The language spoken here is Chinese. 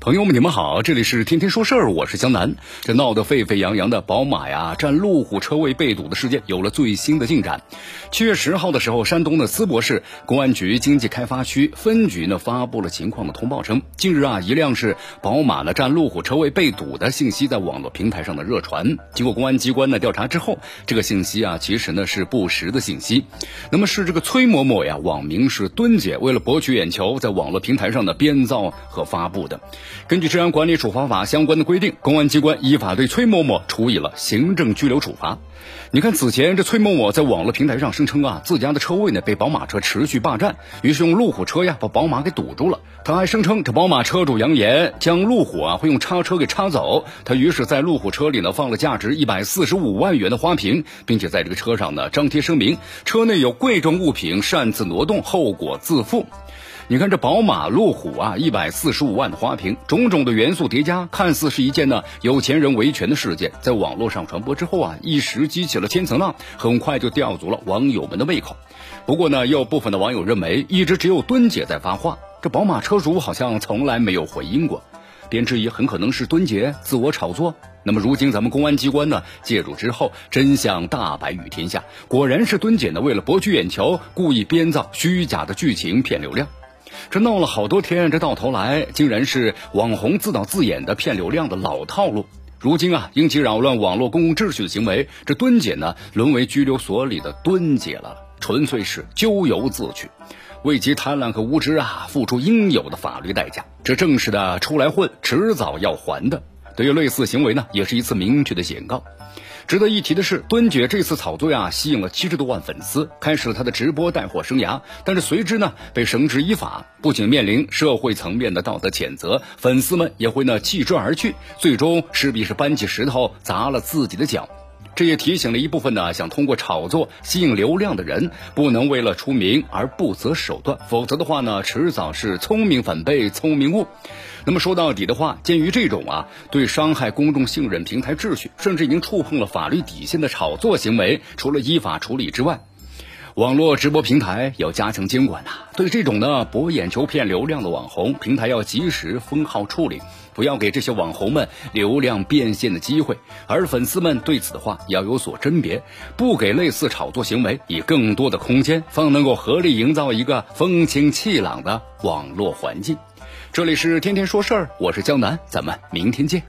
朋友们，你们好，这里是天天说事儿，我是江南。这闹得沸沸扬扬的宝马呀占路虎车位被堵的事件有了最新的进展。七月十号的时候，山东的淄博市公安局经济开发区分局呢发布了情况的通报称，近日啊，一辆是宝马呢占路虎车位被堵的信息在网络平台上的热传。经过公安机关的调查之后，这个信息啊其实呢是不实的信息。那么是这个崔某某呀，网名是墩姐，为了博取眼球，在网络平台上的编造和发布的。根据治安管理处罚法相关的规定，公安机关依法对崔某某处以了行政拘留处罚。你看，此前这崔某某在网络平台上声称啊，自家的车位呢被宝马车持续霸占，于是用路虎车呀把宝马给堵住了。他还声称这宝马车主扬言将路虎啊会用叉车给叉走，他于是在路虎车里呢放了价值一百四十五万元的花瓶，并且在这个车上呢张贴声明，车内有贵重物品擅自挪动，后果自负。你看这宝马、路虎啊，一百四十五万的花瓶，种种的元素叠加，看似是一件呢有钱人维权的事件，在网络上传播之后啊，一时激起了千层浪，很快就吊足了网友们的胃口。不过呢，也有部分的网友认为，一直只有墩姐在发话，这宝马车主好像从来没有回应过，便质疑很可能是墩姐自我炒作。那么如今咱们公安机关呢介入之后，真相大白于天下，果然是墩姐呢为了博取眼球，故意编造虚假的剧情骗流量。这闹了好多天，这到头来竟然是网红自导自演的骗流量的老套路。如今啊，因其扰乱网络公共秩序的行为，这墩姐呢沦为拘留所里的墩姐了，纯粹是咎由自取，为其贪婪和无知啊付出应有的法律代价。这正是的，出来混，迟早要还的。对于类似行为呢，也是一次明确的警告。值得一提的是，敦姐这次炒作呀，吸引了七十多万粉丝，开始了她的直播带货生涯。但是随之呢，被绳之以法，不仅面临社会层面的道德谴责，粉丝们也会呢弃之而去，最终势必是搬起石头砸了自己的脚。这也提醒了一部分呢想通过炒作吸引流量的人，不能为了出名而不择手段，否则的话呢，迟早是聪明反被聪明误。那么说到底的话，鉴于这种啊对伤害公众信任、平台秩序，甚至已经触碰了法律底线的炒作行为，除了依法处理之外，网络直播平台要加强监管呐。对这种呢博眼球、骗流量的网红，平台要及时封号处理，不要给这些网红们流量变现的机会。而粉丝们对此的话要有所甄别，不给类似炒作行为以更多的空间，方能够合力营造一个风清气朗的网络环境。这里是天天说事儿，我是江南，咱们明天见。